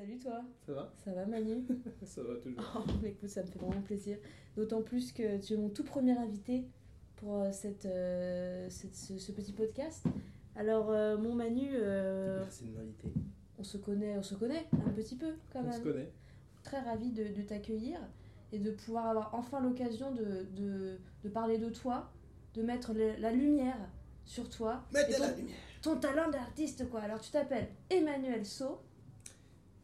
Salut toi, Ça va? Ça va Manu? Ça va toujours. Oh, écoute, ça me fait vraiment plaisir. D'autant plus que tu es mon tout premier invité pour euh, cette, euh, cette- ce, ce petit podcast. Alors, euh, mon Manu, euh, Merci de m'inviter. on se connaît, on se connaît un petit peu quand On se même. connaît. Très ravi de, de t'accueillir et de pouvoir avoir enfin l'occasion de, de, de parler de toi, de mettre le- la lumière sur toi. et Mettez ton, la lumière. ton talent d'artiste, quoi. Alors, tu t'appelles Emmanuel So.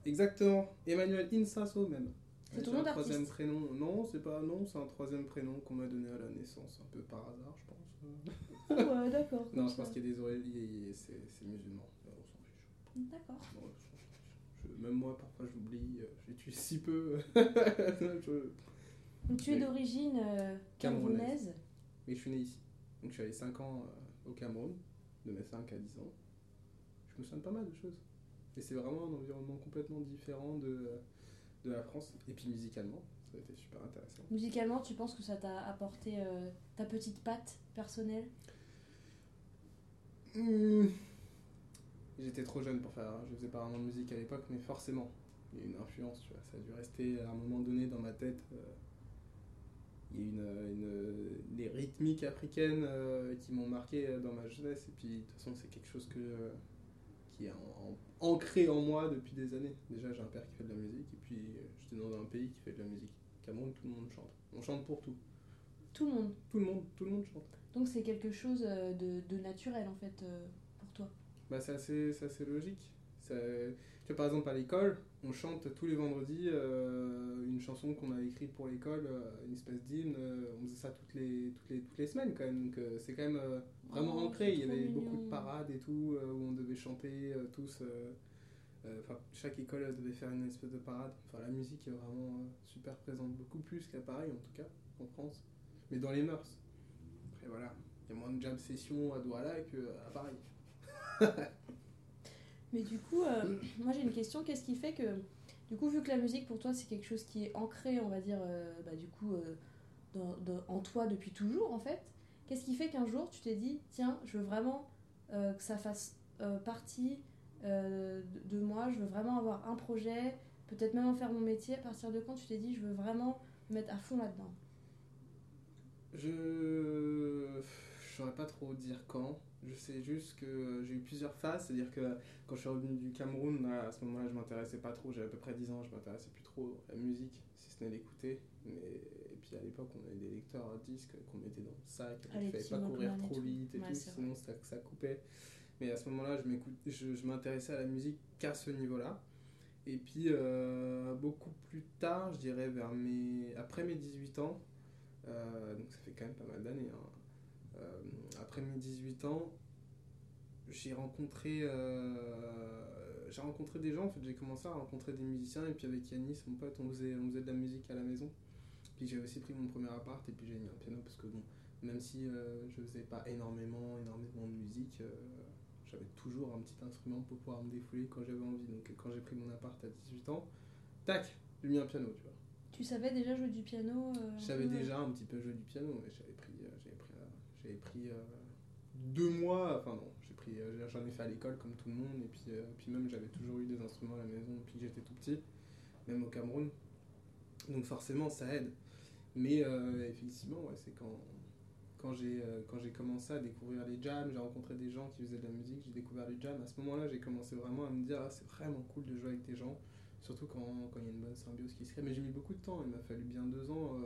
Exactement. Emmanuel Insasso même. C'est ton nom un troisième prénom. Non, c'est pas non, c'est un troisième prénom qu'on m'a donné à la naissance, un peu par hasard, je pense. Oh, ouais, d'accord. non, je pense ça. qu'il y a des oreilles, c'est c'est musulman. On s'en fiche. D'accord. Même moi, parfois, j'oublie. euh, J'utilise si peu. Je- Donc, tu es d'origine euh, Camerounaise. camerounaise. Mais je suis né ici. Donc, je suis allé 5 ans euh, au Cameroun, de mes 5 à 10 ans. Je me souviens de pas mal de choses. Et c'est vraiment un environnement complètement différent de, de la France. Et puis musicalement, ça a été super intéressant. Musicalement, tu penses que ça t'a apporté euh, ta petite patte personnelle? Hmm. J'étais trop jeune pour faire. Je faisais pas vraiment de musique à l'époque, mais forcément, il y a une influence, tu vois. Ça a dû rester à un moment donné dans ma tête. euh, Il y a une, une, des rythmiques africaines euh, qui m'ont marqué dans ma jeunesse. Et puis, de toute façon, c'est quelque chose que, qui est en- en- ancré en moi depuis des années. Déjà, j'ai un père qui fait de la musique, et puis euh, j'étais dans un pays qui fait de la musique. Cameroun, tout le monde chante. On chante pour tout. Tout le monde. Tout le monde, tout le monde chante. Donc c'est quelque chose euh, de, de naturel en fait euh, pour toi. Bah, c'est assez, c'est assez logique. Tu vois, par exemple, à l'école, on chante tous les vendredis euh, une chanson qu'on a écrite pour l'école, euh, une espèce d'hymne. euh, on faisait ça toutes les, toutes les, toutes les semaines quand même. Donc, c'est quand même euh, vraiment Oh, ancré. Il y avait mignon. beaucoup de parades et tout, euh, où on devait chanter tous. Enfin, chaque école devait faire une espèce de parade. Enfin, la musique est vraiment super présente, beaucoup plus qu'à Paris en tout cas, en France. Mais dans les mœurs. Après, voilà. Il y a moins de jam session à Douala qu'à Paris. Mais du coup, euh, moi j'ai une question. Qu'est-ce qui fait que, du coup, vu que la musique pour toi c'est quelque chose qui est ancré, on va dire, euh, bah, du coup, euh, dans- en toi depuis toujours en fait, qu'est-ce qui fait qu'un jour tu t'es dit, tiens, je veux vraiment que ça fasse partie de de moi, je veux vraiment avoir un projet, peut-être même en faire mon métier. À partir de quand tu t'es dit, je veux vraiment me mettre à fond là-dedans? Je. Je saurais pas trop dire quand. Je sais juste que j'ai eu plusieurs phases. C'est-à-dire que quand je suis revenu du Cameroun, à ce moment-là, je m'intéressais pas trop. J'avais à peu près 10 ans, je m'intéressais plus trop à la musique, si ce n'est l'écouter. Mais... Et puis à l'époque, on avait des lecteurs à disques qu'on mettait dans le sac. Ah, Il fallait pas courir trop vite et Ouais, tout, sinon ça, ça coupait. Mais à ce moment-là, je, je, je m'intéressais à la musique qu'à ce niveau-là. Et puis euh, beaucoup plus tard, je dirais vers mes... après mes 18 ans, euh, donc ça fait quand même pas mal d'années. hein. Euh, après mes 18 ans, j'ai rencontré, euh, j'ai rencontré des gens. En fait, j'ai commencé à rencontrer des musiciens. Et puis avec Yanis, mon pote, on faisait, on faisait de la musique à la maison. Puis j'ai aussi pris mon premier appart et puis j'ai mis un piano parce que bon, même si euh, je faisais pas énormément, énormément de musique, euh, j'avais toujours un petit instrument pour pouvoir me défouler quand j'avais envie. Donc quand j'ai pris mon appart à 18 ans, tac, j'ai mis un piano, tu vois. Tu savais déjà jouer du piano peu, euh, déjà un petit peu joué du piano, mais j'avais pris, j'avais pris, euh, deux mois, enfin non, j'ai pris, euh, j'en ai fait à l'école comme tout le monde, et puis, euh, puis même j'avais toujours eu des instruments à la maison depuis que j'étais tout petit, même au Cameroun. Donc forcément ça aide. Mais effectivement, c'est quand, quand j'ai euh, commencé à découvrir les jams, j'ai rencontré des gens qui faisaient de la musique, j'ai découvert les jams. À ce moment-là, j'ai commencé vraiment à me dire, ah, c'est vraiment cool de jouer avec des gens. Surtout quand, quand il y a une bonne symbiose qui se crée. Mais j'ai mis beaucoup de temps, il m'a fallu bien deux ans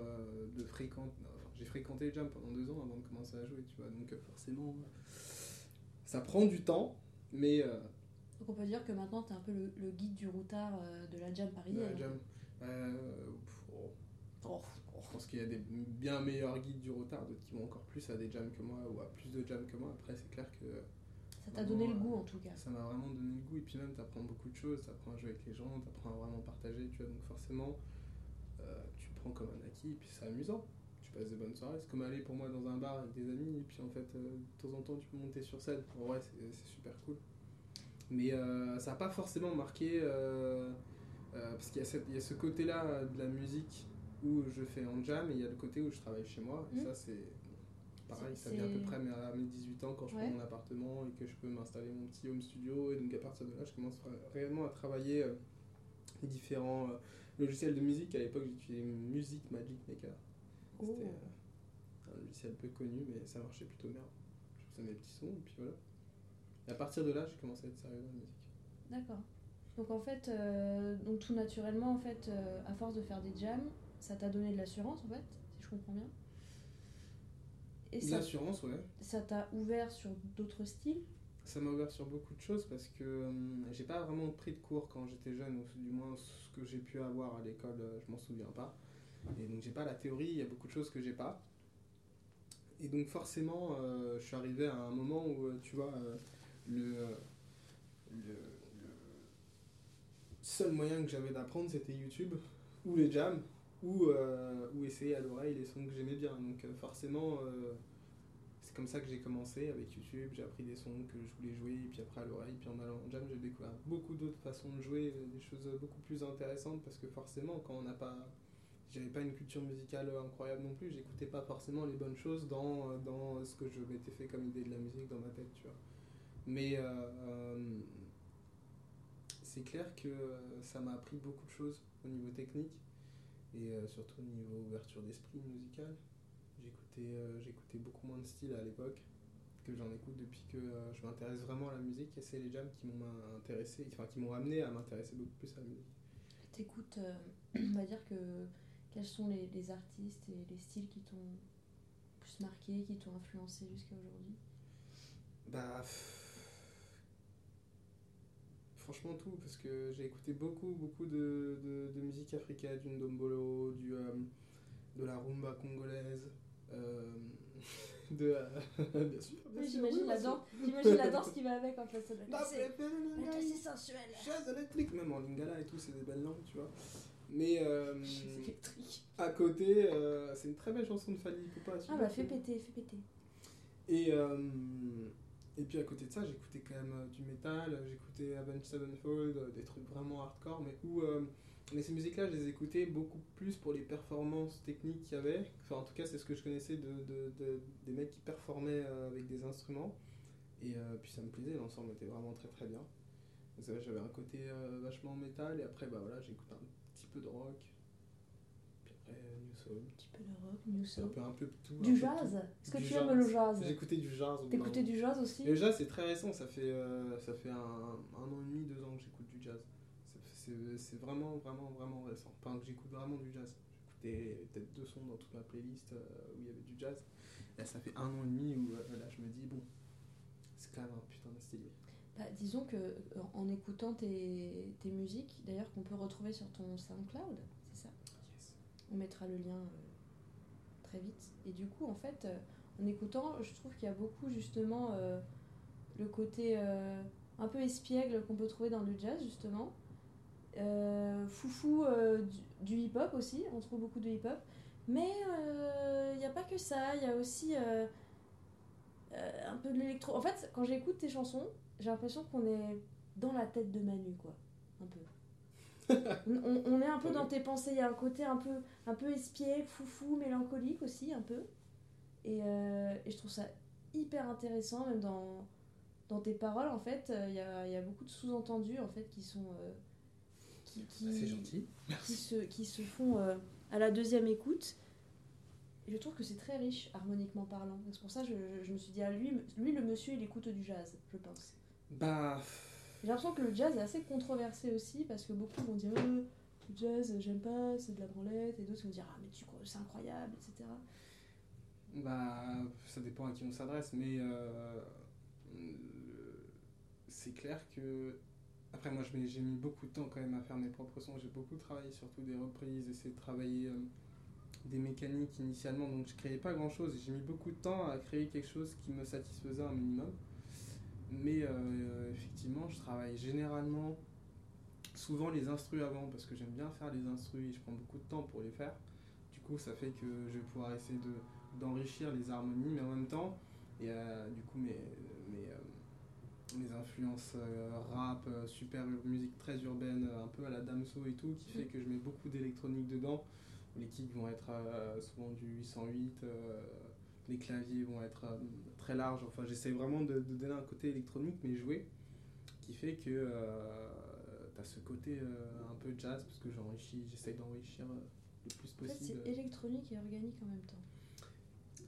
de fréquenter. J'ai fréquenté les jams pendant deux ans avant de commencer à jouer, tu vois. Donc euh, forcément, euh, ça prend du temps, mais euh, Donc on peut dire que maintenant tu es un peu le, le guide du routard de la jam de parisienne. la jam. euh, oh, Oh, je pense qu'il y a des bien meilleurs guides du retard, d'autres qui vont encore plus à des jams que moi ou à plus de jams que moi. Après, c'est clair que ça t'a donné le goût en tout cas. ça m'a vraiment donné le goût. Et puis même, t'apprends beaucoup de choses, t'apprends à jouer avec les gens, t'apprends à vraiment partager, tu vois. Donc forcément, euh, tu prends comme un acquis, et puis c'est amusant. Tu passes des bonnes soirées. C'est comme aller pour moi dans un bar avec des amis, et puis en fait, euh, de temps en temps, tu peux monter sur scène. En vrai, c'est super cool. Mais euh, ça n'a pas forcément marqué, euh, parce qu'il y, y a ce côté-là de la musique où je fais en jam, et il y a le côté où je travaille chez moi. Et Mhm. ça, c'est pareil, ça vient à peu près à mes 18 ans quand je Ouais. prends mon appartement et que je peux m'installer mon petit home studio. Et donc à partir de là, je commence réellement à travailler euh, différents logiciels de musique. À l'époque, j'utilisais Music Magic Maker. C'était Oh. euh, un logiciel peu connu, mais ça marchait plutôt bien. Je faisais mes petits sons, et puis voilà. Et à partir de là, j'ai commencé à être sérieux dans la musique. D'accord. Donc en fait, euh, donc tout naturellement, en fait, euh, à force de faire des jams, ça t'a donné de l'assurance, en fait, si je comprends bien. Et ça L'assurance, ouais. ça t'a ouvert sur d'autres styles? Ça m'a ouvert sur beaucoup de choses parce que hum, j'ai pas vraiment pris de cours quand j'étais jeune, ou du moins ce que j'ai pu avoir à l'école, euh, je m'en souviens pas. Et donc j'ai pas la théorie, il y a beaucoup de choses que j'ai pas. Et donc forcément, euh, je suis arrivé à un moment où, euh, tu vois, euh, le, seul moyen que j'avais d'apprendre, c'était YouTube, ou les jams, ou, ou essayer à l'oreille les sons que j'aimais bien. Donc forcément, c'est comme ça que j'ai commencé avec YouTube, j'ai appris des sons que je voulais jouer, et puis après à l'oreille, puis en allant en jam, j'ai découvert beaucoup d'autres façons de jouer, des choses beaucoup plus intéressantes, parce que forcément, quand on n'a pas... J'avais pas une culture musicale incroyable non plus, j'écoutais pas forcément les bonnes choses dans, dans ce que je m'étais fait comme idée de la musique dans ma tête, tu vois. Mais euh, euh, c'est clair que euh, ça m'a appris beaucoup de choses au niveau technique et surtout au niveau ouverture d'esprit musical. J'écoutais j'écoutais beaucoup moins de styles à l'époque que j'en écoute depuis que je m'intéresse vraiment à la musique et c'est les jams qui m'ont intéressé, enfin qui m'ont amené à m'intéresser beaucoup plus à la musique. T'écoutes, on va dire que quels sont les, les artistes et les styles qui t'ont plus marqué, qui t'ont influencé jusqu'à aujourd'hui? Bah. pff, Franchement, tout, parce que j'ai écouté beaucoup, beaucoup de, de, de musique africaine, du ndombolo, du, euh, de la rumba congolaise, euh, de. euh, bien sûr. bien Oui, sûr, j'imagine oui, la, danse, j'imagine la danse qui va avec en fait. Assez sensuel. Chaise électrique, même en lingala et tout, c'est des belles langues, tu vois. Mais euh, à côté, euh, c'est une très belle chanson de Fali Poupa. Ah bah fais péter, fais péter. Et, euh, et puis à côté de ça, j'écoutais quand même euh, du métal, j'écoutais Avenged Sevenfold, des trucs vraiment hardcore, mais où. mais ces musiques-là, je les écoutais beaucoup plus pour les performances techniques qu'il y avait. Enfin, en tout cas, c'est ce que je connaissais de, de- de- des mecs qui performaient avec des instruments. Et puis ça me plaisait, l'ensemble était vraiment très très bien. J'avais un côté vachement métal, et après, bah voilà, j'écoutais un petit peu de rock. Puis après, euh, New Soul. Un petit peu de rock, new C'est un soul. peu, un peu tout. Du jazz Est-ce que Du tu aimes le jazz? J'écoutais du jazz. T'écoutais du jazz aussi? Le jazz, c'est très récent, ça fait, euh, ça fait un, un an et demi, deux ans que j'écoute du jazz. C'est c'est vraiment, vraiment, vraiment récent. Enfin, j'écoute vraiment du jazz. J'écoutais peut-être deux sons dans toute ma playlist euh, où il y avait du jazz. Là, ça fait un an et demi où euh, là, je me dis, bon, c'est quand même un putain de. Bah, disons que euh, en écoutant tes, tes musiques, d'ailleurs qu'on peut retrouver sur ton SoundCloud, c'est ça? Yes. On mettra le lien euh, très vite. Et du coup, en fait, euh, en écoutant, je trouve qu'il y a beaucoup justement euh, le côté un peu espiègle qu'on peut trouver dans le jazz, justement. Foufou du, du hip-hop aussi, on trouve beaucoup de hip-hop. Mais il n'y a pas que ça, il y a aussi un peu de l'électro. En fait, quand j'écoute tes chansons, j'ai l'impression qu'on est dans la tête de Manu, quoi. Un peu. on, est un peu dans tes pensées, il y a un côté un peu, un peu espiègle, foufou, mélancolique aussi, un peu. Et, euh, et je trouve ça hyper intéressant, même dans, dans tes paroles, en fait, euh, il y, a, y a beaucoup de sous-entendus, en fait, qui sont... euh, qui, qui- Ah, gentil. qui se, qui se font euh, à la deuxième écoute. Je trouve que c'est très riche, harmoniquement parlant. C'est pour ça que je, je- je me suis dit, ah, lui, lui, le monsieur, il écoute du jazz, je pense. Bah, J'ai l'impression que le jazz est assez controversé aussi, parce que beaucoup vont dire, euh, le jazz, j'aime pas, c'est de la branlette, et d'autres vont dire, ah, mais tu c'est incroyable, etc. Bah, ça dépend à qui on s'adresse, mais euh, c'est clair que. Après, moi, j'ai mis beaucoup de temps quand même à faire mes propres sons. J'ai beaucoup travaillé, surtout des reprises, essayer de travailler euh, des mécaniques initialement. Donc, je créais pas grand chose. J'ai mis beaucoup de temps à créer quelque chose qui me satisfaisait un minimum. Mais euh, effectivement, je travaille généralement souvent les instrus avant parce que j'aime bien faire les instrus et je prends beaucoup de temps pour les faire. Du coup, ça fait que je vais pouvoir essayer de d'enrichir les harmonies, mais en même temps, il y a du coup mes, mes, euh, mes influences euh, rap, euh, super musique très urbaine, euh, un peu à la Damso et tout, qui fait que je mets beaucoup d'électronique dedans. Les kicks vont être euh, souvent du 808, euh, les claviers vont être euh, très larges. Enfin, j'essaie vraiment de, de donner un côté électronique, mais joué, qui fait que tu as ce côté un peu jazz, parce que j'enrichis, j'essaye d'enrichir le plus En fait, possible. c'est électronique et organique en même temps.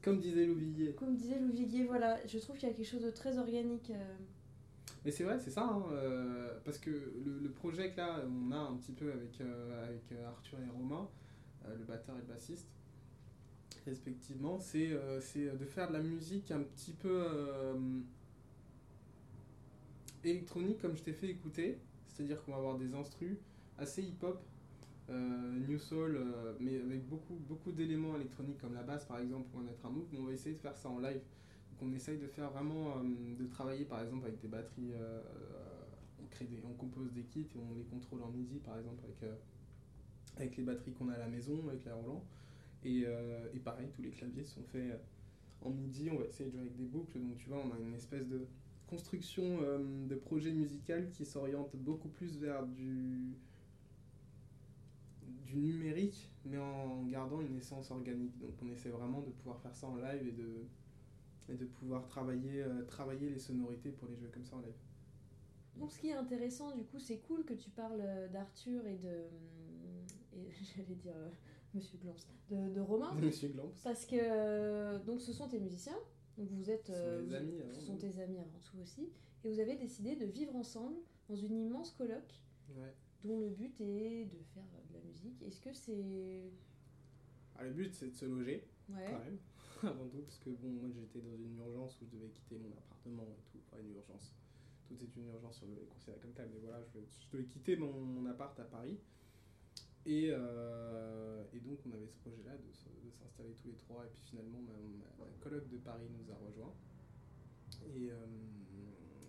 Comme disait Louviguier. Comme disait Louis voilà, je trouve qu'il y a quelque chose de très organique. Mais c'est vrai, c'est ça, hein, euh, parce que le, le projet que là, on a un petit peu avec, euh, avec Arthur et Romain, le batteur et le bassiste, respectivement, c'est euh, c'est de faire de la musique un petit peu euh, électronique, comme je t'ai fait écouter, c'est-à-dire qu'on va avoir des instrus assez hip-hop, euh, new soul, euh, mais avec beaucoup, beaucoup d'éléments électroniques, comme la basse par exemple, pour en être un MOOC, mais on va essayer de faire ça en live. Donc on essaye de faire vraiment, euh, de travailler par exemple avec des batteries, euh, on, crée des, on compose des kits et on les contrôle en MIDI par exemple avec, euh, avec les batteries qu'on a à la maison, avec la Roland. Et, euh, pareil, tous les claviers sont faits euh, en MIDI, on va essayer de jouer avec des boucles, donc tu vois, on a une espèce de construction euh, de projet musical qui s'oriente beaucoup plus vers du, numérique, mais en gardant une essence organique. Donc on essaie vraiment de pouvoir faire ça en live et de, et de pouvoir travailler, travailler les sonorités pour les jouer comme ça en live. Donc ce qui est intéressant, du coup, c'est cool que tu parles d'Arthur et de... j'allais dire euh, Monsieur Glans, de, de Romain. Monsieur Glamps. Parce que euh, donc ce sont tes musiciens, donc vous êtes, Ce sont euh, vous- amis, ce sont tes amis avant tout aussi, et vous avez décidé de vivre ensemble dans une immense coloc Ouais. dont le but est de faire de la musique. Est-ce que c'est Ah, le but c'est de se loger ouais quand même, avant tout, parce que bon, moi j'étais dans une urgence où je devais quitter mon appartement et tout, enfin une urgence. Tout est une urgence, on devait le considérer comme tel, mais voilà, je, je devais quitter mon, mon appart à Paris. Et, euh, et donc on avait ce projet-là de, de s'installer tous les trois, et puis finalement ma, ma, coloc de Paris nous a rejoints. Et euh,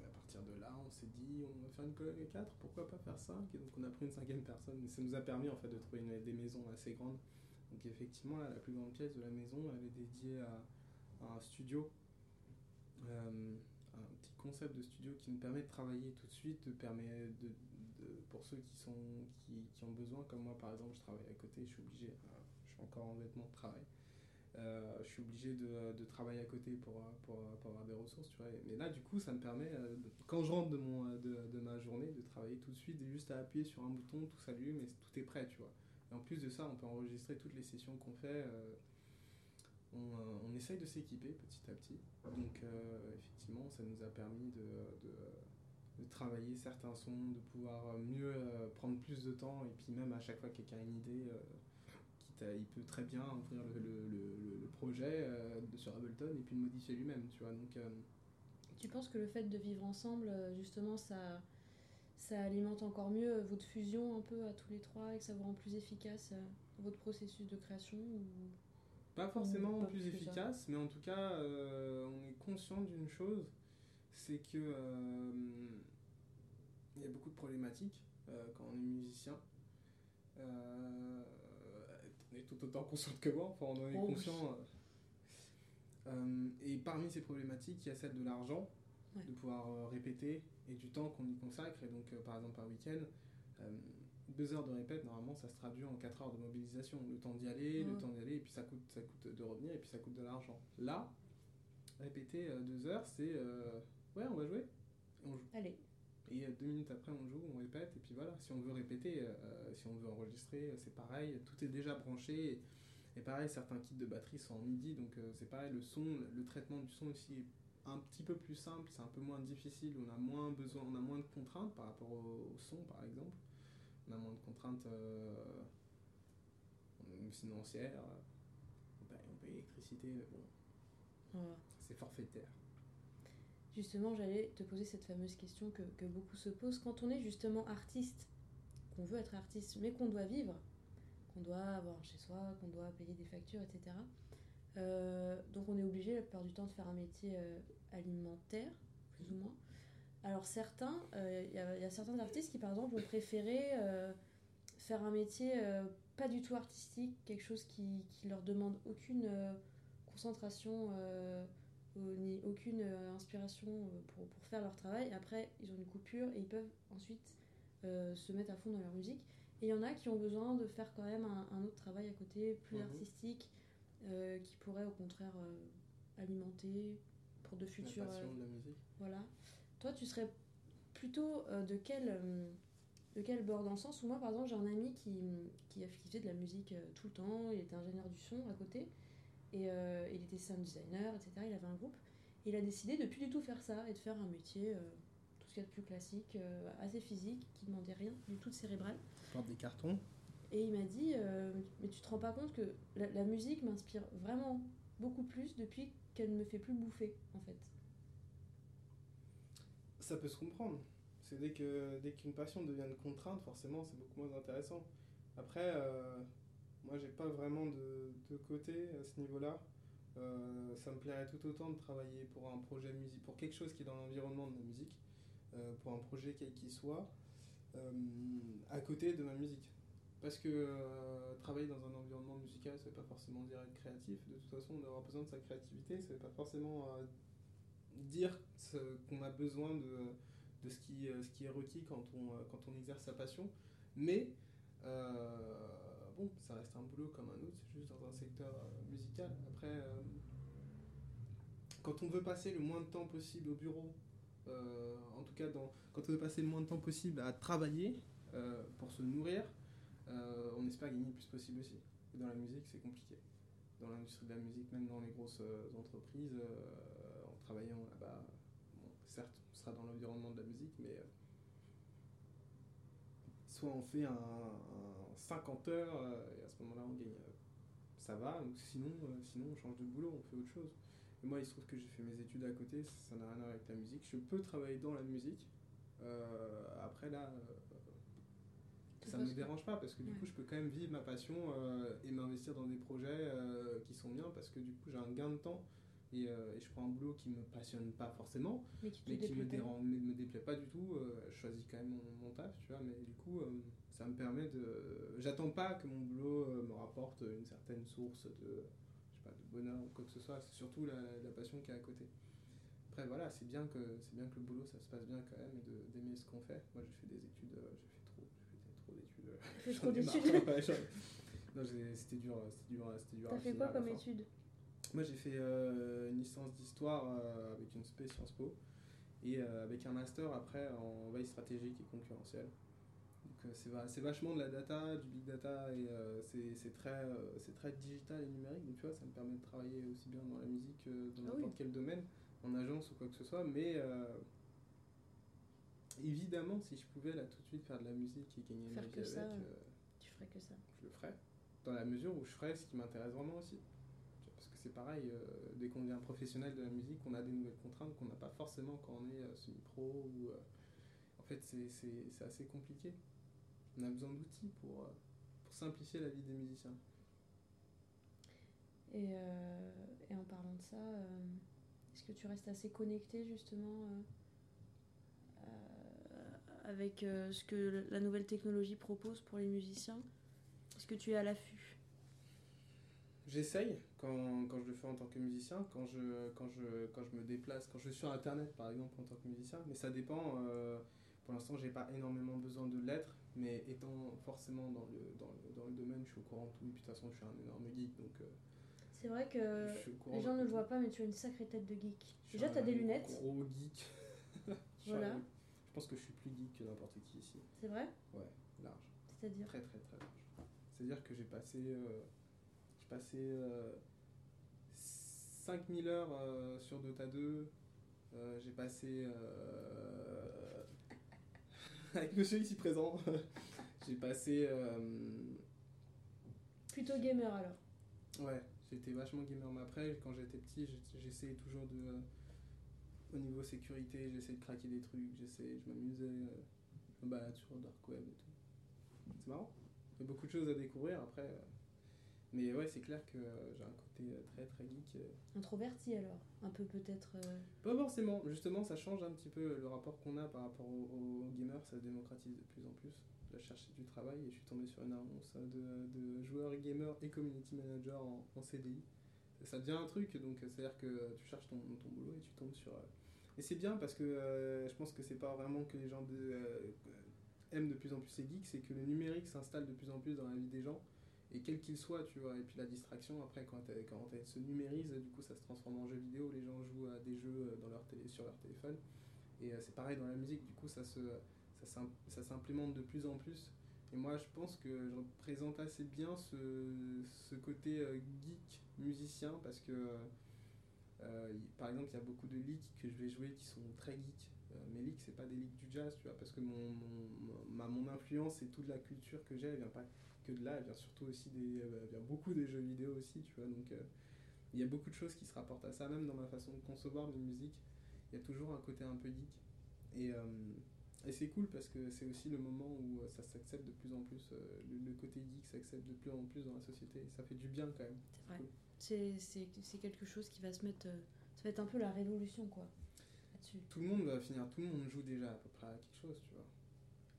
à partir de là, on s'est dit, on va faire une coloc à 4, pourquoi pas faire 5 Et donc on a pris une cinquième personne, et ça nous a permis en fait de trouver des maisons assez grandes. Donc effectivement, la plus grande pièce de la maison, elle est dédiée à, un studio, euh, un petit concept de studio qui me permet de travailler tout de suite, de permet de, pour ceux qui, sont, qui, qui ont besoin, comme moi par exemple, je travaille à côté, je suis obligé, euh, je suis encore en vêtements de travail, euh, je suis obligé de, de travailler à côté pour, pour, avoir des ressources, tu vois. Mais là, du coup, ça me permet, euh, quand je rentre de, mon, de, de ma journée, de travailler tout de suite, juste à appuyer sur un bouton, tout s'allume et tout est prêt, tu vois. Et en plus de ça, on peut enregistrer toutes les sessions qu'on fait. on, on essaye de s'équiper petit à petit. Donc, effectivement, ça nous a permis de, de travailler certains sons, de pouvoir mieux euh, prendre plus de temps. Et puis, même à chaque fois que quelqu'un a une idée, euh, quitte à- il peut très bien ouvrir le, le, le- le projet euh, de- sur Ableton et puis le modifier lui-même. Tu vois, donc. euh, Tu penses que le fait de vivre ensemble, euh, justement, ça, ça alimente encore mieux euh, votre fusion un peu à tous les trois et que ça vous rend plus efficace euh, votre processus de création ou... Pas forcément pas plus efficace, mais en tout cas, euh, on est conscient d'une chose, c'est que euh, il y a beaucoup de problématiques euh, quand on est musicien. Euh, on est tout autant conscient que moi, enfin on en est Oh conscient. et parmi ces problématiques, il y a celle de l'argent, Ouais. de pouvoir répéter et du temps qu'on y consacre. Et donc, par exemple, par week-end, deux heures de répète, normalement, ça se traduit en quatre heures de mobilisation. Le temps d'y aller, le temps d'y aller, et puis ça coûte, ça coûte de revenir, et puis ça coûte de l'argent. Là, répéter deux heures, c'est euh, ouais, on va jouer, on joue. Allez, Et euh, deux minutes après, on joue, on répète, et puis voilà. Si on veut répéter, euh, euh, si on veut enregistrer, c'est pareil, tout est déjà branché. Et, et pareil, certains kits de batterie sont en MIDI, donc euh, c'est pareil, le son, le traitement du son aussi est un petit peu plus simple, c'est un peu moins difficile, on a moins besoin, on a moins de contraintes par rapport au, au son, par exemple. On a moins de contraintes euh, financières. On paye, on paye l'électricité, mais bon, c'est forfaitaire. Justement, j'allais te poser cette fameuse question que, que beaucoup se posent. Quand on est justement artiste, qu'on veut être artiste, mais qu'on doit vivre, qu'on doit avoir chez soi, qu'on doit payer des factures, etc. euh, donc on est obligé la plupart du temps de faire un métier euh, alimentaire, plus ou moins. Alors certains, euh, il y, a- il y a certains artistes qui par exemple ont préféré euh, faire un métier euh, pas du tout artistique, quelque chose qui, qui leur demande aucune euh, concentration euh, ni aucune euh, inspiration euh, pour, pour faire leur travail. Après, ils ont une coupure et ils peuvent ensuite euh, se mettre à fond dans leur musique. Et il y en a qui ont besoin de faire quand même un, un autre travail à côté, plus Mhm. artistique, euh, qui pourrait au contraire euh, alimenter pour de La futurs. passion euh, de la musique. voilà. Toi, tu serais plutôt euh, de quel euh, lequel borde dans le sens où moi, par exemple, j'ai un ami qui, qui, a- qui faisait de la musique euh, tout le temps, il était ingénieur du son à côté, et euh, il était sound designer, etc. Il avait un groupe. Et il a décidé de plus du tout faire ça et de faire un métier, euh, tout ce qu'il y a de plus classique, euh, assez physique, qui demandait rien du tout de cérébral. Porte des cartons. Et il m'a dit, euh, mais tu te rends pas compte que la, la musique m'inspire vraiment beaucoup plus depuis qu'elle ne me fait plus bouffer, en fait. Ça peut se comprendre. C'est dès que dès qu'une passion devient une contrainte, forcément, c'est beaucoup moins intéressant. Après, euh, moi, j'ai pas vraiment de, de côté à ce niveau-là. Euh, ça me plairait tout autant de travailler pour un projet musique, pour quelque chose qui est dans l'environnement de la musique, euh, pour un projet quel qu'il soit, euh, à côté de ma musique. Parce que travailler dans un environnement musical, ça veut pas forcément dire être créatif. De toute façon, on aura besoin de sa créativité. Ça veut pas forcément dire qu'on a besoin de, de ce, qui, ce qui est requis quand on, quand on exerce sa passion. Mais bon, ça reste un boulot comme un autre, c'est juste dans un secteur euh, musical. Après, euh, quand on veut passer le moins de temps possible au bureau, euh, en tout cas dans, quand on veut passer le moins de temps possible à travailler pour se nourrir, on espère gagner le plus possible aussi. Dans la musique, c'est compliqué. Dans l'industrie de la musique, même dans les grosses entreprises, en travaillant là-bas, certes, on sera dans l'environnement de la musique, mais soit on fait un, un 50 heures euh, et à ce moment-là on gagne, euh, ça va, sinon, euh, sinon on change de boulot, on fait autre chose. Et moi, il se trouve que j'ai fait mes études à côté, ça n'a rien à voir avec la musique. Je peux travailler dans la musique. Euh, après, là, euh, ça pas me dérange pas parce que du Ouais. coup, je peux quand même vivre ma passion et m'investir dans des projets qui sont bien parce que du coup, j'ai un gain de temps et, euh, et je prends un boulot qui me passionne pas forcément, Mais qui mais qui me, déplaît pas. dérange, me, déplaît pas du tout. euh, je choisis quand même mon, mon taf, tu vois, mais du coup, euh, ça me permet de. J'attends pas que mon boulot euh, me rapporte une certaine source de, je sais pas, de bonheur ou quoi que ce soit. C'est surtout la, la passion qui est à côté. Après, voilà, c'est bien que c'est bien que le boulot ça se passe bien quand même et de- d'aimer ce qu'on fait. Moi, j'ai fait des études, euh, j'ai fait trop, j'ai fait trop d'études. trop d'études. Non, c'était dur, c'était dur, c'était dur. T'as fait quoi comme fin. Moi, j'ai fait euh, une licence d'histoire euh, avec une spé Sciences Po et euh, avec un master après en veille stratégique et concurrentielle. Donc, c'est va- c'est vachement de la data, du big data et c'est c'est très, c'est très digital et numérique. Donc, tu vois, ça me permet de travailler aussi bien dans la musique que dans Ah n'importe oui. quel domaine, en agence ou quoi que ce soit. Mais évidemment, si je pouvais là tout de suite faire de la musique et gagner ma vie que avec, ça, Tu ferais que ça. je le ferais. Dans la mesure où je ferais ce qui m'intéresse vraiment aussi. Tu vois, Parce que c'est pareil, euh, dès qu'on devient professionnel de la musique, on a des nouvelles contraintes qu'on n'a pas forcément quand on est euh, semi-pro. Ou, euh, en fait, c'est- assez compliqué. On a besoin d'outils pour, pour simplifier la vie des musiciens. Et, et en parlant de ça, est-ce que tu restes assez connecté justement avec ce que la nouvelle technologie propose pour les musiciens? Est-ce que tu es à l'affût? J'essaye quand, quand je le fais en tant que musicien, quand je, quand, je, quand je me déplace, quand je suis sur internet par exemple en tant que musicien, mais ça dépend. euh, pour l'instant, j'ai pas énormément besoin de l'être, mais étant forcément dans le, dans, le, dans le domaine, je suis au courant de tout. Et puis de toute façon, je suis un énorme geek donc euh, C'est vrai que les gens ne le voient pas, mais tu as une sacrée tête de geek. Je Déjà, tu as des lunettes, Gros geek. Je Voilà. un- Je pense que je suis plus geek que n'importe qui ici. c'est vrai? Ouais, large. C'est-à-dire? Très très très large. C'est-à-dire que j'ai passé, euh, passé euh, 5000 heures euh, sur Dota 2. Euh, j'ai passé, euh, avec monsieur ici présent, j'ai passé, euh, Plutôt gamer alors. ouais, j'étais vachement gamer. Mais après, quand j'étais petit, j'essayais toujours de, euh, au niveau sécurité, j'essayais de craquer des trucs, j'essayais, je m'amusais, euh, je me balade sur le dark web et tout. C'est marrant. Il y a beaucoup de choses à découvrir après. euh. Mais ouais, c'est clair que euh, j'ai un côté euh, très très geek. euh. Introverti alors. Un peu peut-être. euh, Pas forcément, justement, ça change un petit peu le rapport qu'on a par rapport aux, aux gamers, ça se démocratise de plus en plus. Là, je cherchais du travail et je suis tombé sur une annonce de, de joueur gamer et community manager en, en CDI. Ça devient un truc, donc c'est-à-dire que tu cherches ton, ton boulot et tu tombes sur. Et c'est bien parce que euh, je pense que c'est pas vraiment que les gens de, euh, aiment de plus en plus ces geeks, c'est que le numérique s'installe de plus en plus dans la vie des gens et quel qu'il soit, tu vois. Et puis la distraction, après, quand, elle- se numérise, du coup, ça se transforme en jeu vidéo. Les gens jouent à des jeux euh, dans leur télé, sur leur téléphone. Et euh, c'est pareil dans la musique, du coup, ça se, ça s'implémente de plus en plus. Et moi, je pense que je représente assez bien ce, ce côté euh, geek musicien parce que, par exemple, il y a beaucoup de leaks que je vais jouer qui sont très geeks. mes leaks, c'est pas des leaks du jazz, tu vois, parce que mon, mon, mon influence et toute la culture que j'ai, elle vient pas que de là, elle vient surtout aussi des, elle vient beaucoup des jeux vidéo aussi, tu vois. Donc, il y a beaucoup de choses qui se rapportent à ça, même dans ma façon de concevoir mes musiques. Il y a toujours un côté un peu geek. Et, euh, et c'est cool parce que c'est aussi le moment où euh, ça s'accepte de plus en plus. Euh, le, côté geek s'accepte de plus en plus dans la société. Ça fait du bien quand même. C'est vrai. C'est quelque chose qui va se mettre. ça va être un peu la révolution, quoi. Tout le monde va finir, tout le monde joue déjà à peu près à quelque chose, tu vois.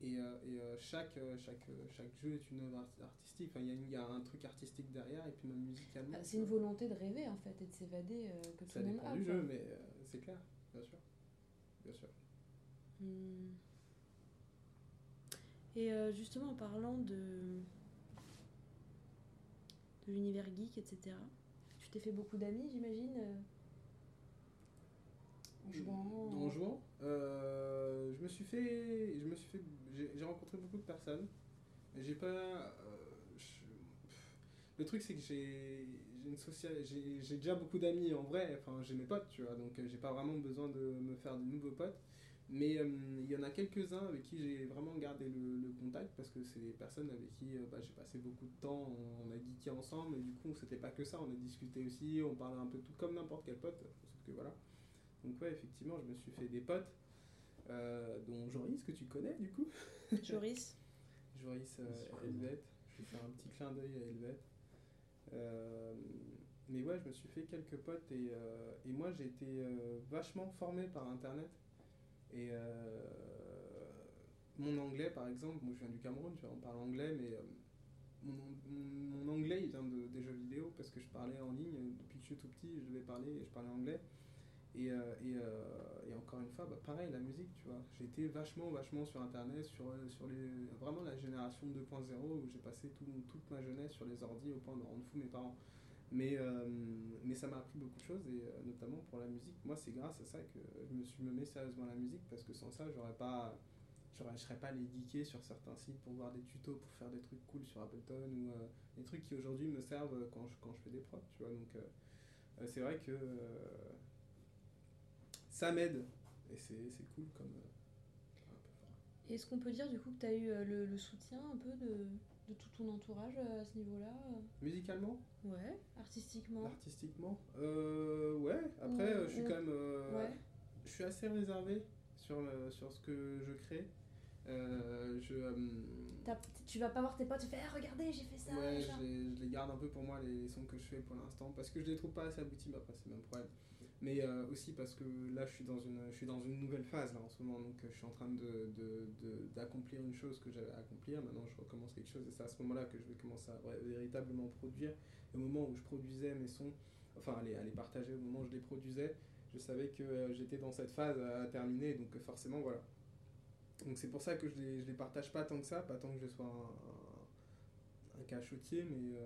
Et, et chaque, chaque, chaque jeu est une œuvre artistique. Enfin, il y, y, a un truc artistique derrière, et puis même musicalement. Ah, c'est une volonté de rêver, en fait, et de s'évader que tout le monde a. Ça dépend du jeu, mais c'est clair, bien sûr. Bien sûr. Hmm. Et euh, justement, en parlant de, de l'univers geek, etc., tu t'es fait beaucoup d'amis, j'imagine euh, En jouant En jouant euh, Je me suis fait. Je me suis fait j'ai rencontré beaucoup de personnes. J'ai pas. le truc, c'est que j'ai une j'ai déjà beaucoup d'amis en vrai. Enfin, j'ai mes potes, tu vois. Donc, j'ai pas vraiment besoin de me faire de nouveaux potes. Mais euh, il y en a quelques-uns avec qui j'ai vraiment gardé le, contact parce que c'est des personnes avec qui euh, bah, j'ai passé beaucoup de temps, on, a geeké ensemble et du coup c'était pas que ça, on a discuté aussi, on parlait un peu tout comme n'importe quel pote, que voilà. Donc ouais, effectivement, je me suis fait des potes, euh, dont Joris que tu connais du coup. Joris. Joris Helvet, je vais faire un petit clin d'œil à Helvet. mais ouais, je me suis fait quelques potes et, et moi j'ai été vachement formé par Internet. Et euh, mon anglais, par exemple, moi je viens du Cameroun, tu vois, on parle anglais, mais euh, mon, anglais il vient de, des jeux vidéo parce que je parlais en ligne depuis que je suis tout petit, je devais parler et je parlais anglais. Et, euh, et, et, encore une fois, bah, pareil, la musique, tu vois. Été vachement, vachement sur Internet, sur, sur les, vraiment la génération 2.0 où j'ai passé tout, toute ma jeunesse sur les ordis au point de rendre fou mes parents. Mais, euh, mais ça m'a appris beaucoup de choses, et euh, notamment pour la musique. Moi, c'est grâce à ça que je me suis mené sérieusement à la musique, parce que sans ça, j'aurais pas, je serais pas les geeker sur certains sites pour voir des tutos, pour faire des trucs cool sur Ableton, ou euh, des trucs qui aujourd'hui me servent quand je, quand je fais des prods, tu vois. Donc, c'est vrai que ça m'aide, et c'est cool comme. Est-ce qu'on peut dire du coup que tu as eu le, le, soutien un peu de, de tout ton entourage à ce niveau-là Musicalement? Ouais, artistiquement. Artistiquement? Euh, Ouais, après, je suis quand même. Euh, ouais. Je suis assez réservé sur, sur ce que je crée. Euh, je, tu vas pas voir tes potes, tu fais ah, regardez, j'ai fait ça. Ouais, je les, je les, garde un peu pour moi, les, sons que je fais pour l'instant, parce que je les trouve pas assez aboutis, mais après, c'est le même problème mais euh, aussi parce que là je suis dans une je suis dans une nouvelle phase là en ce moment. Donc euh, je suis en train de d'accomplir une chose que j'avais à accomplir. Maintenant je recommence quelque chose. Et c'est à ce moment là que je vais commencer à véritablement produire. Au moment où je produisais mes sons enfin à les, partager au moment où je les produisais je savais que euh, j'étais dans cette phase à, terminer. Donc forcément voilà. Donc c'est pour ça que je les, je les partage pas tant que ça. Pas tant que je sois un, un cachotier mais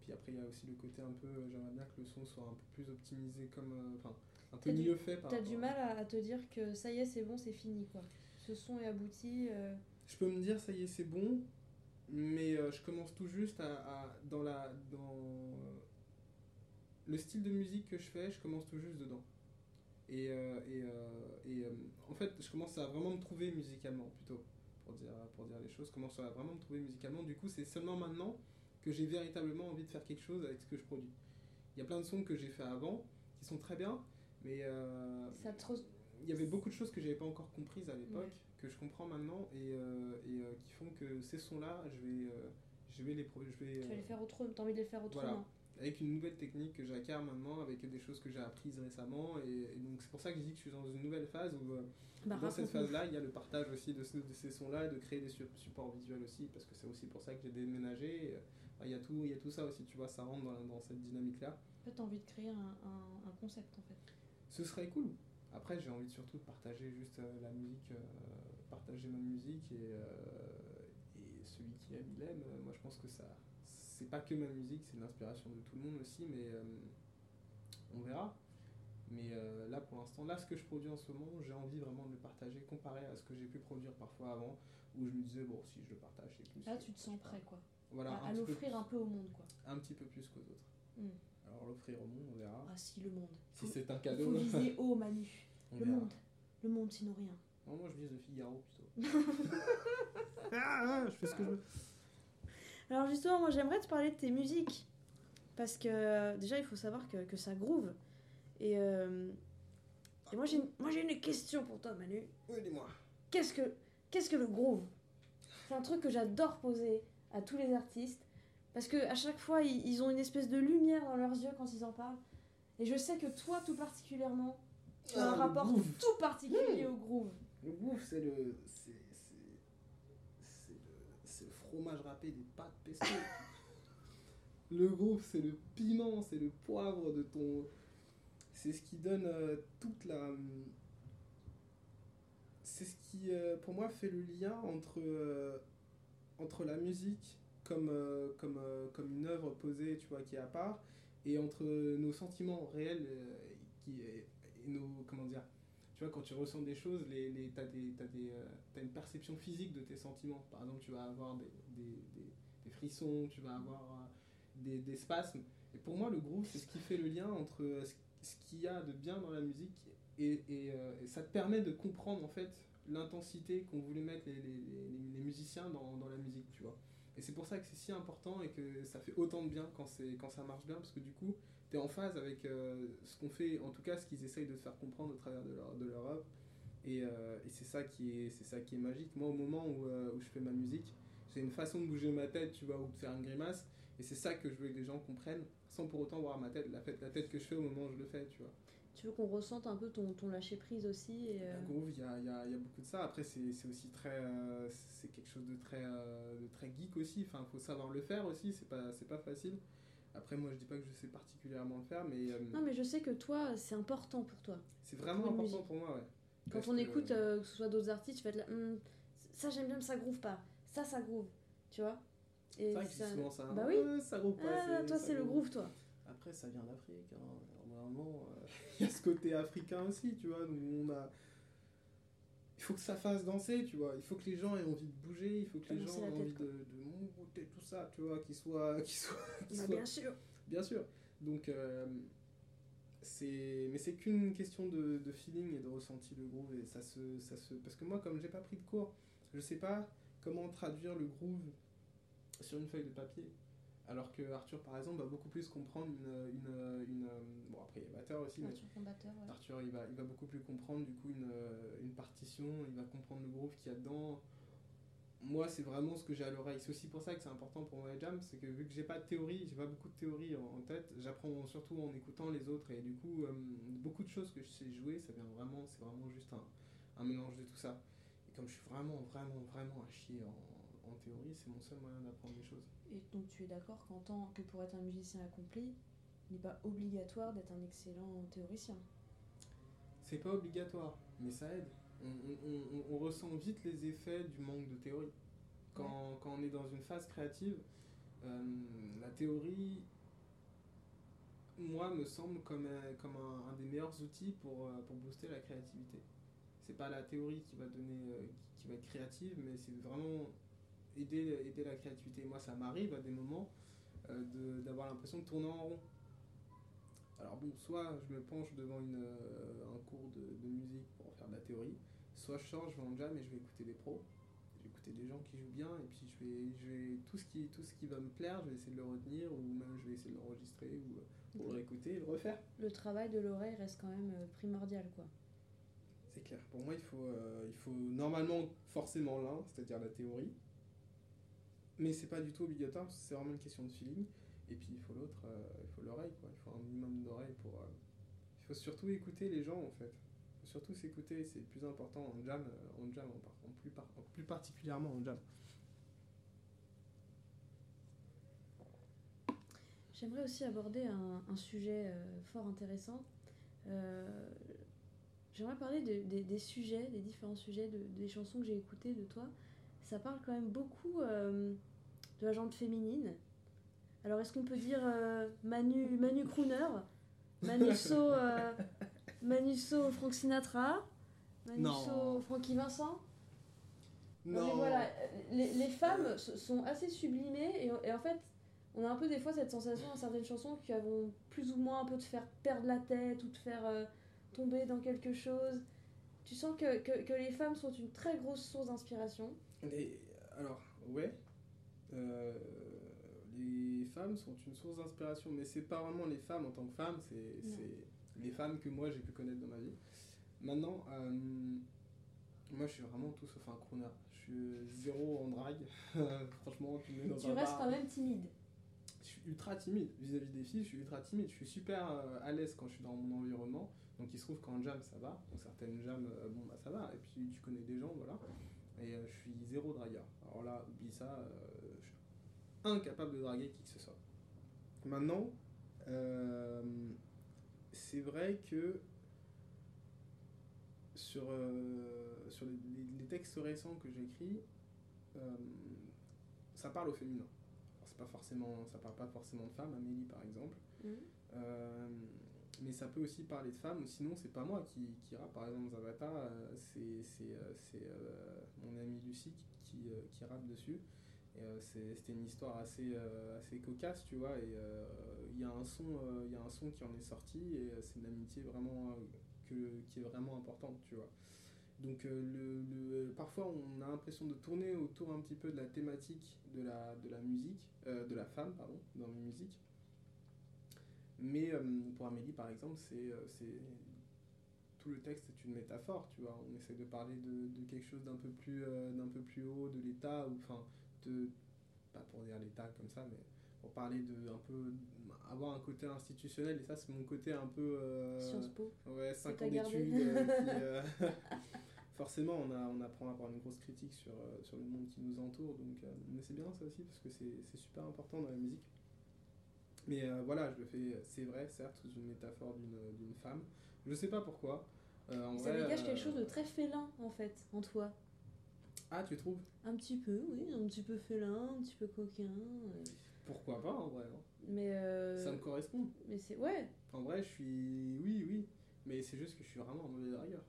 puis après il y a aussi le côté un peu j'aimerais bien que le son soit un peu plus optimisé comme enfin un peu mieux fait. Par T'as du mal à, te dire que ça y est, c'est bon, c'est fini, quoi. Ce son est abouti. Euh. Je peux me dire, ça y est, c'est bon, mais euh, je commence tout juste à, dans la dans euh, le style de musique que je fais, je commence tout juste dedans. Et, et, et en fait, je commence à vraiment me trouver musicalement, plutôt, pour dire, pour dire les choses. Je commence à vraiment me trouver musicalement. Du coup, c'est seulement maintenant que j'ai véritablement envie de faire quelque chose avec ce que je produis. Il y a plein de sons que j'ai fait avant qui sont très bien, mais euh, il y avait beaucoup de choses que j'avais pas encore comprises à l'époque, que je comprends maintenant, et, euh, et euh, qui font que ces sons-là, je vais, je vais les... Je vais, tu vas les faire autrement, t'as envie de les faire autrement. Avec une nouvelle technique que j'acquiers maintenant, avec des choses que j'ai apprises récemment, et, donc c'est pour ça que je dis que je suis dans une nouvelle phase où... Bah, dans cette phase-là, il y a le partage aussi de, de ces sons-là, de créer des supports visuels aussi, parce que c'est aussi pour ça que j'ai déménagé. Il y, a tout, il y a tout ça aussi, tu vois, ça rentre dans, dans cette dynamique-là. En fait, tu as envie de créer un, un, un, concept, en fait ce serait cool. Après, j'ai envie surtout de partager juste euh, la musique, euh, partager ma musique et, euh, et celui qui aime, il aime. Moi, je pense que ça, c'est pas que ma musique, c'est l'inspiration de tout le monde aussi, mais on verra. Mais euh, là, pour l'instant, là, ce que je produis en ce moment, j'ai envie vraiment de le partager comparé à ce que j'ai pu produire parfois avant, où je me disais, bon, si je le partage, c'est plus. Là, tu te sens prêt, quoi. Voilà, à l'offrir un peu au monde, quoi. un petit peu plus qu'aux autres. Hmm. Alors, l'offrir au monde, on verra. Ah, si, le monde. si c'est un Il cadeau, faut viser haut, Manu. on Le verra. monde. Le monde, sinon rien. Non, moi, je vise le Figaro plutôt. ah, je fais ce que je veux. Alors justement, moi j'aimerais te parler de tes musiques. Parce que déjà, il faut savoir que, que ça groove. Et, euh, et moi j'ai une- moi, j'ai une question pour toi, Manu. Oui, dis-moi. Qu'est-ce que, qu'est-ce que le groove? C'est un truc que j'adore poser à tous les artistes. Parce que à chaque fois, ils, ils ont une espèce de lumière dans leurs yeux quand ils en parlent. Et je sais que toi, tout particulièrement, tu as Ah, un le rapport groove. tout particulier au groove. Le groove, c'est le. C'est. c'est- C'est le, c'est le fromage râpé des pâtes pesto. le groove, c'est le piment, c'est le poivre de ton. C'est ce qui donne euh, toute la. C'est ce qui, euh, pour moi, fait le lien entre, euh, entre la musique comme, euh, comme, euh, comme une œuvre posée, tu vois, qui est à part, et entre nos sentiments réels euh, qui, et nos. Comment dire tu vois, quand tu ressens des choses, les, les, tu as, des, t'as des, t'as une perception physique de tes sentiments. Par exemple, tu vas avoir des, des, des- frissons, tu vas avoir des, des spasmes. Et pour moi, le groove, c'est ce qui fait le lien entre ce, ce qu'il y a de bien dans la musique et, et ça te permet de comprendre en fait l'intensité qu'ont voulu mettre les, les, les- les musiciens dans, dans la musique, tu vois. Et c'est pour ça que c'est si important et que ça fait autant de bien quand, quand ça marche bien, parce que du coup, tu es en phase avec euh, ce qu'on fait, en tout cas ce qu'ils essayent de te faire comprendre au travers de leur, de leur œuvre. Et, euh, et c'est ça, qui est- ça qui est magique. Moi, au moment où, euh, où je fais ma musique, j'ai une façon de bouger ma tête, tu vois, ou de faire une grimace. Et c'est ça que je veux que les gens comprennent, sans pour autant voir ma tête, la, tête- la tête que je fais au moment où je le fais, tu vois. Tu veux qu'on ressente un peu ton, ton lâcher prise aussi et, euh, Le groove, il y a, il y a- il y a beaucoup de ça. Après, c'est c'est aussi très. euh, c'est quelque chose de très, euh, de très geek aussi. Enfin, il faut savoir le faire aussi. C'est pas, c'est pas facile. Après, moi, je dis pas que je sais particulièrement le faire, mais, euh, Non, mais je sais que toi, c'est important pour toi. c'est vraiment pour important pour moi, ouais. Quand Parce on que, écoute, euh, euh, que ce soit d'autres artistes, tu vas être là, Hum, ça j'aime bien, mais ça groove pas. Ça, ça groove. Tu vois Et C'est vrai que je ça- dis souvent ça. Bah oui. Euh, ça groove pas. Ah, toi, ça c'est le groove, toi. Après, ça vient d'Afrique. Hein. Normalement, euh, y a ce côté africain aussi, tu vois. Donc, on a. Il faut que ça fasse danser, tu vois. Il faut que les gens aient envie de bouger. Il faut que les gens aient envie de, de monter tout ça, tu vois. Qu'ils soient. Soient, Bah, soient- bien sûr. Bien sûr. Donc, euh, c'est, mais c'est qu'une question de, de feeling et de ressenti le groove. Et ça se, ça se, parce que moi, comme j'ai pas pris de cours, je sais pas comment traduire le groove sur une feuille de papier. Alors que Arthur, par exemple, va beaucoup plus comprendre une. une, une bon, après, il y a Batteur aussi, mais Arthur Combatteur, ouais. Arthur, il va, il va beaucoup plus comprendre du coup une, euh, une partition, il va comprendre le groove qu'il y a dedans. Moi, c'est vraiment ce que j'ai à l'oreille. C'est aussi pour ça que c'est important pour moi les jam, c'est que vu que j'ai pas de théorie, j'ai pas beaucoup de théorie en, en tête, j'apprends surtout en écoutant les autres et du coup, euh, beaucoup de choses que je sais jouer, ça vient vraiment, c'est vraiment juste un, un mélange de tout ça. Et comme je suis vraiment, vraiment, vraiment à chier en, en théorie, c'est mon seul moyen d'apprendre les choses. Et donc tu es d'accord qu'en tant que pour être un musicien accompli, il n'est pas obligatoire d'être un excellent théoricien? C'est pas obligatoire, mais ça aide. On, on- on- on ressent vite les effets du manque de théorie. Quand, quand on est dans une phase créative, euh, la théorie, moi, me semble comme un, comme un, un des meilleurs outils pour, euh, pour booster la créativité. C'est pas la théorie qui va donner, euh, qui, qui va être créative, mais c'est vraiment aider, aider la créativité. Moi, ça m'arrive à des moments euh, de- d'avoir l'impression de tourner en rond. Alors bon, soit je me penche devant une, euh, un cours de, de musique pour faire de la théorie, soit je sors, je vais en jam et je vais écouter des pros, je vais écouter des gens qui jouent bien et puis je vais, je vais tout, ce qui, tout ce qui va me plaire, je vais essayer de le retenir ou même je vais essayer de l'enregistrer ou, euh, ou le réécouter et le refaire. Le travail de l'oreille reste quand même euh, primordial, quoi. C'est clair. Pour moi, il faut, euh, il faut normalement forcément l'un, c'est-à-dire la théorie, mais c'est pas du tout obligatoire, c'est vraiment une question de feeling. Et puis il faut l'autre, euh, il faut l'oreille, quoi. Il faut un minimum d'oreille pour. euh, il faut surtout écouter les gens, en fait. Faut surtout s'écouter, c'est plus important en jam, euh, en jam, en, plus, par- plus particulièrement en jam. J'aimerais aussi aborder un, sujet fort intéressant. J'aimerais parler de- des- sujets, des différents sujets, de- des chansons que j'ai écoutées de toi. Ça parle quand même beaucoup de la jante féminine. Alors est-ce qu'on peut dire euh, Manu, Manu Crooner Manu So, euh, Manusso, Frank Sinatra. Manusso, Non. Francky Vincent? Non, mais voilà, les, les femmes sont assez sublimées et, et en fait, on a un peu des fois cette sensation dans certaines chansons qui vont plus ou moins un peu te faire perdre la tête ou te faire euh, tomber dans quelque chose. Tu sens que, que, que les femmes sont une très grosse source d'inspiration. Alors, ouais. Euh, les femmes sont une source d'inspiration, mais c'est pas vraiment les femmes en tant que femmes, c'est les femmes que moi j'ai pu connaître dans ma vie. Maintenant, euh, moi je suis vraiment tout sauf un crooner. Je suis zéro en drague. Franchement, tu me mets dans tu un restes bar, quand même timide. je suis ultra timide vis-à-vis des filles, je suis ultra timide, je suis super euh, à l'aise quand je suis dans mon environnement. Donc il se trouve qu'en jam ça va, donc certaines jams, bon bah ça va, et puis tu connais des gens, voilà. Et je suis zéro dragueur. Alors là, oublie ça, euh, incapable de draguer qui que ce soit. Maintenant, euh, c'est vrai que sur, euh, sur les, textes récents que j'écris, euh, ça parle au féminin. C'est pas forcément, ça parle pas forcément de femmes, Amélie par exemple. Mhm. Mais ça peut aussi parler de femmes, ou sinon c'est pas moi qui, qui rappe, par exemple Zavata, c'est c'est, c'est, mon amie Lucie qui, qui rappe dessus. Euh, c'était une histoire assez, euh, assez cocasse, tu vois, et euh, il y, a un son, y a un son qui en est sorti, et c'est une amitié vraiment, que, qui est vraiment importante, tu vois. Donc le, le- parfois on a l'impression de tourner autour un petit peu de la thématique de la, de la musique, de la femme, pardon, dans mes musiques. Mais pour Amélie, par exemple, c'est c'est- tout le texte est une métaphore, tu vois. On essaie de parler de, de quelque chose d'un peu plus d'un peu plus haut, de l'État, ou enfin de pas pour dire l'État comme ça, mais pour parler de un peu avoir un côté institutionnel. Et ça, c'est mon côté un peu euh, Sciences Po. Ouais, 5 t'as ans d'études. euh, qui, euh, forcément, on, a, on apprend à avoir une grosse critique sur, sur le monde qui nous entoure. Donc, mais c'est bien ça aussi, parce que c'est c'est super important dans la musique. Mais voilà, je le fais, c'est vrai, certes, sous une métaphore d'une d'une femme. Je sais pas pourquoi. En ça vrai, dégage quelque chose de très félin en fait, en toi. Ah, tu trouves? Un petit peu, oui, un petit peu félin, un petit peu coquin. euh, Pourquoi pas, en vrai hein. Mais, euh, Ça me correspond. mais c'est. Ouais, En vrai, je suis. Oui, oui. Mais c'est juste que je suis vraiment un mauvais dragueur.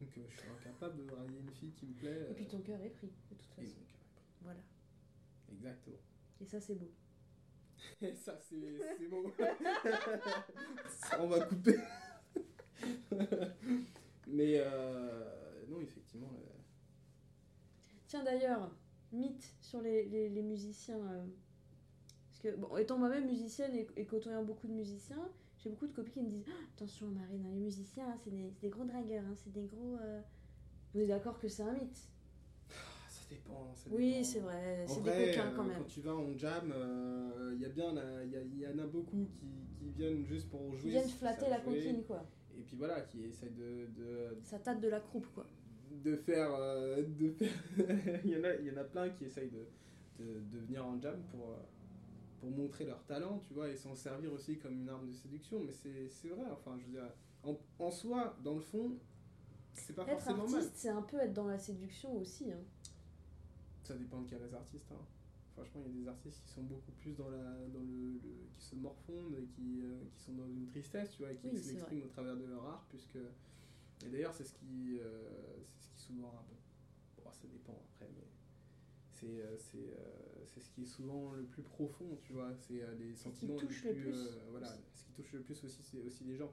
Donc, euh, je suis incapable de draguer une fille qui me plaît. et puis euh, ton cœur est pris, de toute et façon. mon cœur est pris. Voilà. Exactement. Et ça, c'est beau. Et ça, c'est beau. on va couper. Mais non, effectivement. Tiens d'ailleurs, mythe sur les, les, les musiciens. euh, parce que, bon, étant moi-même musicienne et, et côtoyant beaucoup de musiciens, j'ai beaucoup de copines qui me disent Ah, Attention, Marine, hein, les musiciens, hein, c'est des, des gros dragueurs, hein, c'est des gros. euh, Vous êtes d'accord que c'est un mythe ah, ça dépend. ça Oui, c'est vrai, c'est des coquins quand euh, même. Quand tu vas en jam, euh, il y a bien, la- il y, en a beaucoup qui, qui viennent juste pour jouer. Ils viennent flatter la coquine, quoi. Et puis voilà, qui essayent de, de, Ça tâte de la croupe, quoi. De faire. euh, de faire... il, y en a, il y en a plein qui essayent de, de, de venir en jam pour, euh, pour montrer leur talent, tu vois, et s'en servir aussi comme une arme de séduction. Mais c'est vrai, enfin, je veux dire, en, en soi, dans le fond, c'est pas Être forcément mal. artiste, c'est un peu être dans la séduction aussi. Hein. Ça dépend de quels artistes. Hein. Franchement, il y a des artistes qui sont beaucoup plus dans, la, dans le, le- qui se morfondent et qui, euh, qui sont dans une tristesse, tu vois, et qui Oui, s'expriment au travers de leur art, puisque... Et d'ailleurs, c'est ce qui, euh, c'est ce qui souvent un peu... Bon, ça dépend après, mais c'est, euh, c'est, euh, c'est ce qui est souvent le plus profond, tu vois, c'est les ce qui sentiments touche les le plus... plus. voilà, ce qui touche le plus aussi, c'est aussi les gens.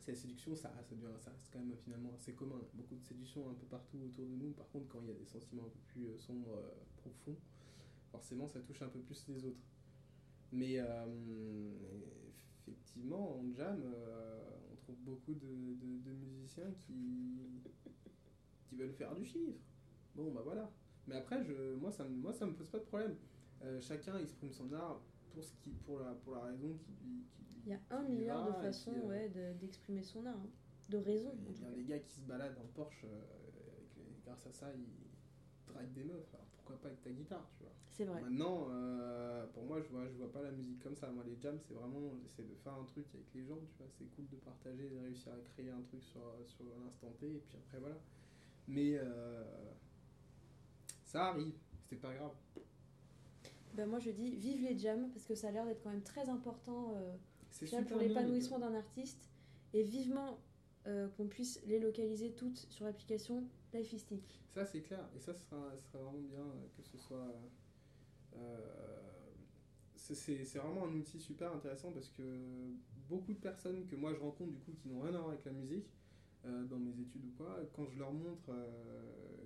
C'est la séduction, ça, ça, devient, ça reste quand même finalement assez commun. Beaucoup de séduction un peu partout autour de nous. Par contre, quand il y a des sentiments un peu plus sombres, profonds, forcément, ça touche un peu plus les autres. Mais effectivement, en jam, on trouve beaucoup de, de- de musiciens qui, qui veulent faire du chiffre. Bon, bah voilà. Mais après, je, moi, ça, me- moi, ça me pose pas de problème. Euh, chacun exprime son art pour, ce qui, pour, la, pour la raison qui lui. qui Il y a un milliard va, de façons euh, ouais, de- d'exprimer son art. hein. De raisons, en il y a des gars qui se baladent en Porsche, euh, avec les- grâce à ça, ils draguent des meufs. Alors pourquoi pas avec ta guitare, tu vois. C'est vrai. Maintenant, euh, pour moi, je vois, je vois pas la musique comme ça. Moi, les jams, c'est vraiment, j'essaie de faire un truc avec les gens, tu vois. C'est cool de partager, de réussir à créer un truc sur, sur l'instant T, et puis après, voilà. Mais euh, ça arrive, c'est pas grave. Ben moi je dis vive les jams parce que ça a l'air d'être quand même très important euh, C'est pour l'épanouissement d'un artiste et vivement euh, qu'on puisse les localiser toutes sur l'application Lifeistic. Ça, c'est clair. Et ça, ce sera, vraiment bien euh, que ce soit. euh, c'est- vraiment un outil super intéressant parce que beaucoup de personnes que moi je rencontre, du coup, qui n'ont rien à voir avec la musique, dans mes études ou quoi, quand je leur montre,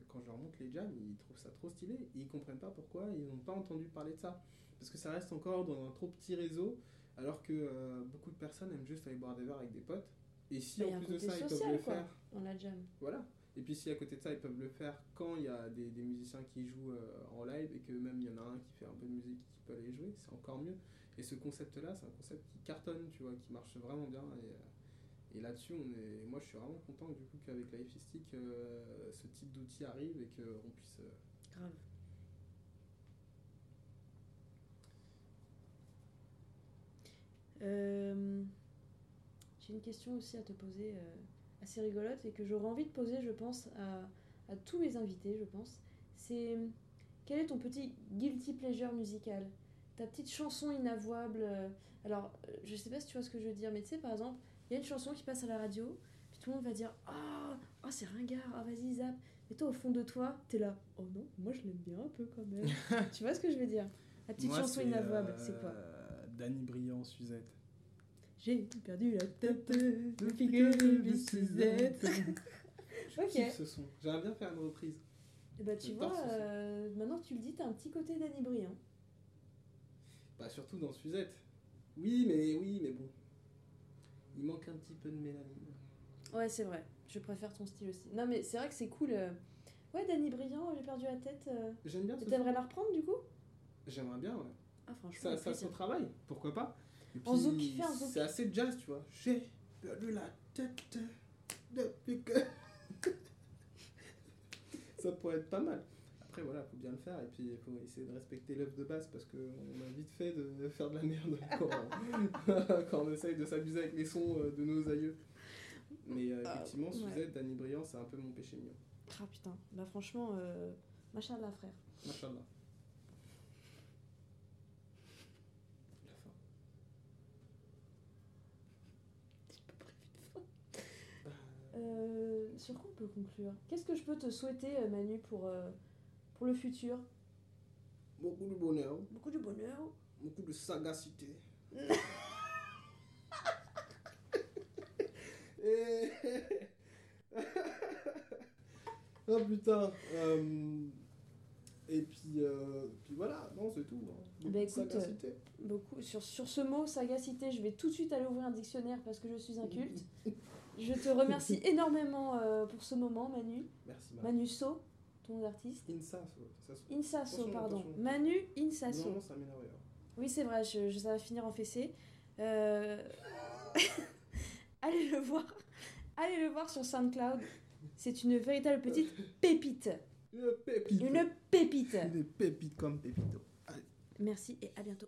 quand je leur montre les jams, ils trouvent ça trop stylé et ils comprennent pas pourquoi ils n'ont pas entendu parler de ça. Parce que ça reste encore dans un trop petit réseau, alors que beaucoup de personnes aiment juste aller boire des verres avec des potes. Et si en plus de ça, ils peuvent le quoi. faire On la jam. voilà. Et puis si à côté de ça, ils peuvent le faire quand il y a des, des musiciens qui jouent euh, en live et que même il y en a un qui fait un peu de musique qui peut aller jouer, c'est encore mieux. Et ce concept-là, c'est un concept qui cartonne, tu vois, qui marche vraiment bien. Et, euh, et là-dessus, on est, moi, je suis vraiment content du coup qu'avec Lifeistic, euh, ce type d'outil arrive et qu'on puisse. Grave. Euh, J'ai une question aussi à te poser euh, assez rigolote et que j'aurais envie de poser, je pense, à, à tous mes invités, je pense. C'est quel est ton petit guilty pleasure musical? Ta petite chanson inavouable euh, Alors, euh, je sais pas si tu vois ce que je veux dire, mais tu sais, par exemple, il y a une chanson qui passe à la radio, puis tout le monde va dire Ah, oh, c'est ringard, ah vas-y, zap. Mais toi, au fond de toi, t'es là. Oh non, moi je l'aime bien un peu quand même. tu vois ce que je veux dire? La petite Moi, chanson inavouable, euh, c'est quoi? Danny Briand, Suzette. J'ai perdu la tête depuis que. Je Ok. kiffe ce son. J'aimerais bien faire une reprise. Et bah tu J'adore vois, son. euh, maintenant que tu le dis, t'as un petit côté Danny Briand. Bah surtout dans Suzette. Oui, mais oui, mais bon. Il manque un petit peu de mélanine. Ouais, c'est vrai. Je préfère ton style aussi. Non, mais c'est vrai que c'est cool. euh. Ouais, Danny Briand, j'ai perdu la tête. euh. J'aime bien T'aimerais son. la reprendre du coup? J'aimerais bien, ouais. Ah, franchement. Ça, ça plaisir. travaille, pourquoi pas? En zouk, fais un. C'est assez jazz, tu vois. J'ai perdu la tête depuis que. ça pourrait être pas mal. Après, voilà, faut bien le faire et puis il faut essayer de respecter l'œuvre de base parce qu'on a vite fait de faire de la merde quand, quand on essaye de s'amuser avec les sons euh, de nos aïeux. Mais euh, Ah, effectivement, ouais. Suzette, Danny Briand, c'est un peu mon péché mignon. Ah putain. Bah franchement, euh... machallah frère. Machallah. La fin. Bah, Euh, sur quoi on peut conclure? Qu'est-ce que je peux te souhaiter, euh, Manu, pour, euh, pour le futur? Beaucoup de bonheur, Beaucoup de bonheur. beaucoup de sagacité. Et- oh putain. euh, Et puis, euh, puis voilà, non, c'est tout. hein. Beaucoup Bah, écoute, sagacité. Beaucoup. Sur, sur ce mot, sagacité, je vais tout de suite aller ouvrir un dictionnaire parce que je suis un culte. Je te remercie énormément euh, pour ce moment, Manu. Merci. Manu So, ton ça, Insasso, Attention, pardon. attention. Manu Insasso. Non, ça m'énerve. Oui, c'est vrai, je, je- ça va finir en fessée. Euh, allez le voir. Allez le voir sur SoundCloud. C'est une véritable petite pépite. Une pépite. Une pépite. Une pépite comme Pépito. Merci et à bientôt.